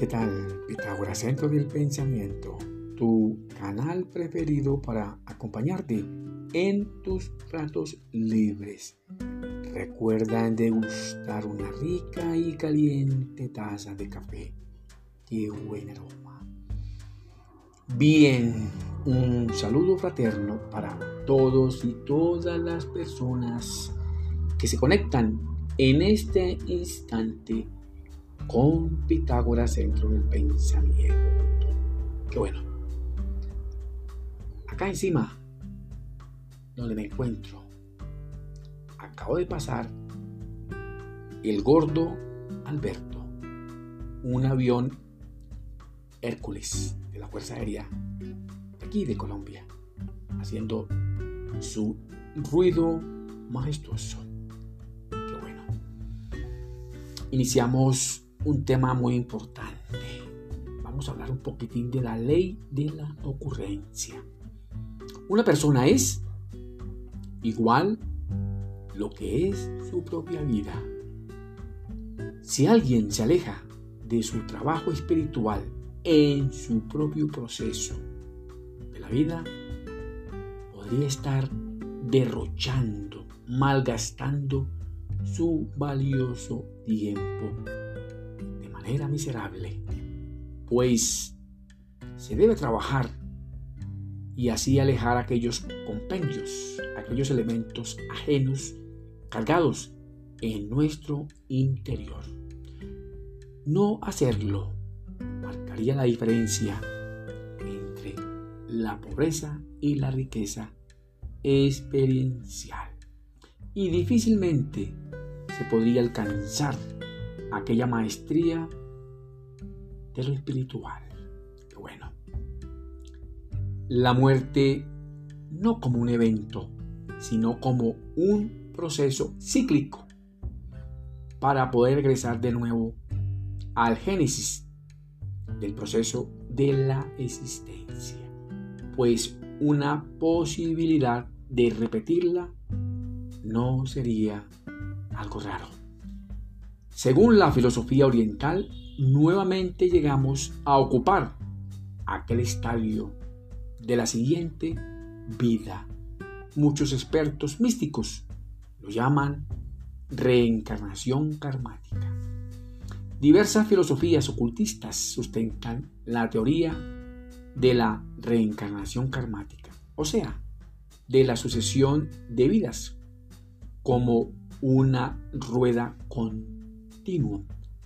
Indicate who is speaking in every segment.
Speaker 1: ¿qué tal? Pitágoras Centro del Pensamiento, tu canal preferido para acompañarte en tus ratos libres. Recuerda degustar una rica y caliente taza de café. ¡Qué buen aroma! Bien, un saludo fraterno para todos y todas las personas que se conectan en este instante con Pitágoras Centro del Pensamiento. Qué bueno. Acá encima, donde me encuentro, acabo de pasar el gordo Alberto, un avión Hércules de la Fuerza Aérea de aquí de Colombia, haciendo su ruido majestuoso. Qué bueno. Iniciamos un tema muy importante. Vamos a hablar un poquitín de la ley de la ocurrencia. Una persona es igual lo que es su propia vida. Si alguien se aleja de su trabajo espiritual en su propio proceso de la vida, podría estar derrochando, malgastando su valioso tiempo era miserable, pues se debe trabajar y así alejar aquellos compendios, aquellos elementos ajenos cargados en nuestro interior. No hacerlo marcaría la diferencia entre la pobreza y la riqueza experiencial y difícilmente se podría alcanzar aquella maestría de lo espiritual. bueno. La muerte no como un evento, sino como un proceso cíclico para poder regresar de nuevo al génesis del proceso de la existencia. Pues una posibilidad de repetirla no sería algo raro. Según la filosofía oriental, nuevamente llegamos a ocupar aquel estadio de la siguiente vida. Muchos expertos místicos lo llaman reencarnación karmática. Diversas filosofías ocultistas sustentan la teoría de la reencarnación karmática, o sea, de la sucesión de vidas como una rueda con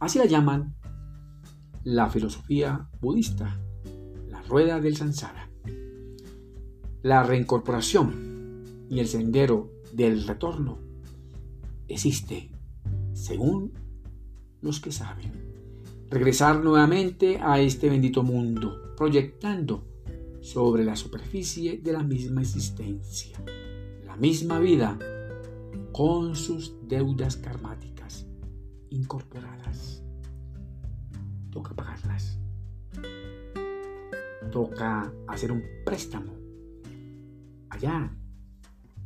Speaker 1: Así la llaman la filosofía budista, la rueda del sansara. La reincorporación y el sendero del retorno existe, según los que saben. Regresar nuevamente a este bendito mundo, proyectando sobre la superficie de la misma existencia, la misma vida, con sus deudas karmáticas incorporadas. Toca pagarlas. Toca hacer un préstamo allá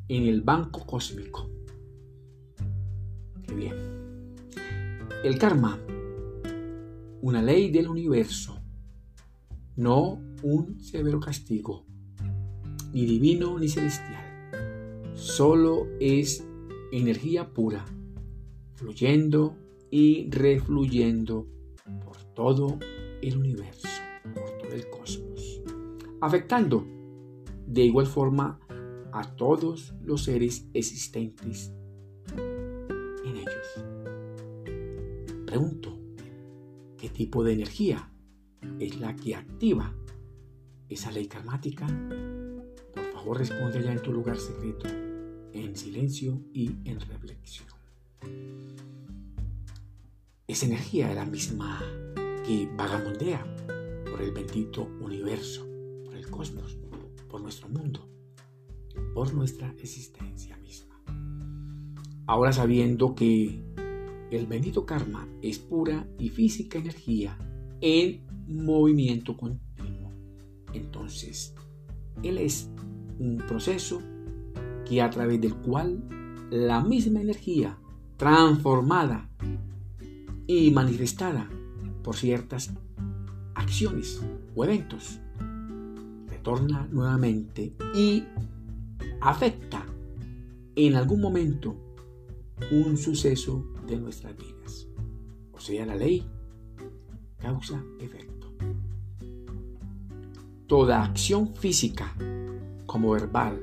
Speaker 1: en el banco cósmico. Qué bien. El karma, una ley del universo, no un severo castigo, ni divino ni celestial. Solo es energía pura, fluyendo y refluyendo todo el universo, por todo el cosmos, afectando de igual forma a todos los seres existentes en ellos. Pregunto, ¿qué tipo de energía es la que activa esa ley karmática? Por favor, responde ya en tu lugar secreto, en silencio y en reflexión. Esa energía es la misma que vagamundea por el bendito universo, por el cosmos, por nuestro mundo, por nuestra existencia misma. Ahora sabiendo que el bendito karma es pura y física energía en movimiento continuo, entonces él es un proceso que a través del cual la misma energía transformada y manifestada por ciertas acciones o eventos, retorna nuevamente y afecta en algún momento un suceso de nuestras vidas. O sea, la ley causa-efecto. Toda acción física, como verbal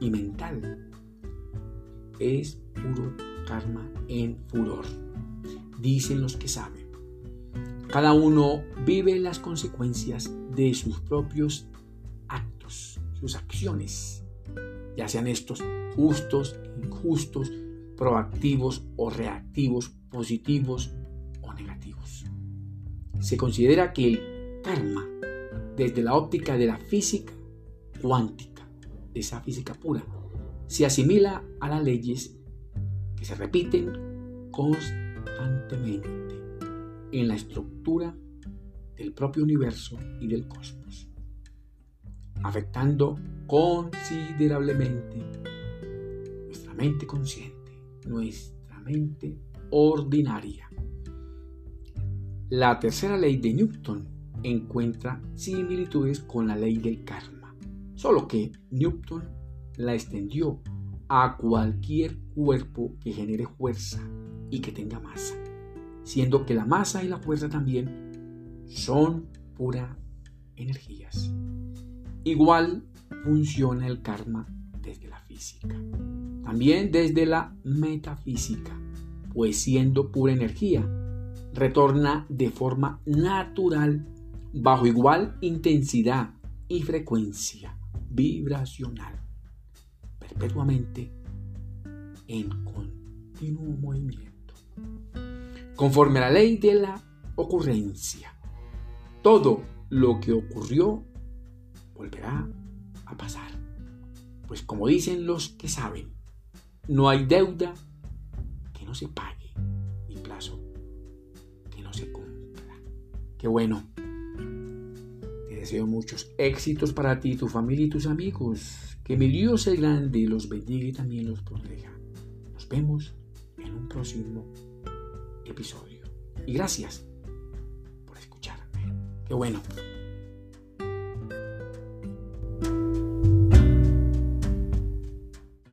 Speaker 1: y mental, es puro karma en furor, dicen los que saben. Cada uno vive las consecuencias de sus propios actos, sus acciones, ya sean estos justos, injustos, proactivos o reactivos, positivos o negativos. Se considera que el karma, desde la óptica de la física cuántica, de esa física pura, se asimila a las leyes que se repiten constantemente en la estructura del propio universo y del cosmos, afectando considerablemente nuestra mente consciente, nuestra mente ordinaria. La tercera ley de Newton encuentra similitudes con la ley del karma, solo que Newton la extendió a cualquier cuerpo que genere fuerza y que tenga masa, siendo que la masa y la fuerza también son pura energías. Igual funciona el karma desde la física, también desde la metafísica, pues siendo pura energía, retorna de forma natural bajo igual intensidad y frecuencia vibracional perpetuamente en continuo movimiento. Conforme a la ley de la ocurrencia, todo lo que ocurrió volverá a pasar. Pues como dicen los que saben, no hay deuda que no se pague, ni plazo que no se cumpla. Qué bueno. Te deseo muchos éxitos para ti, tu familia y tus amigos. Que mi Dios el grande los bendiga y también los proteja. Nos vemos en un próximo episodio. Y gracias por escucharme. Qué bueno.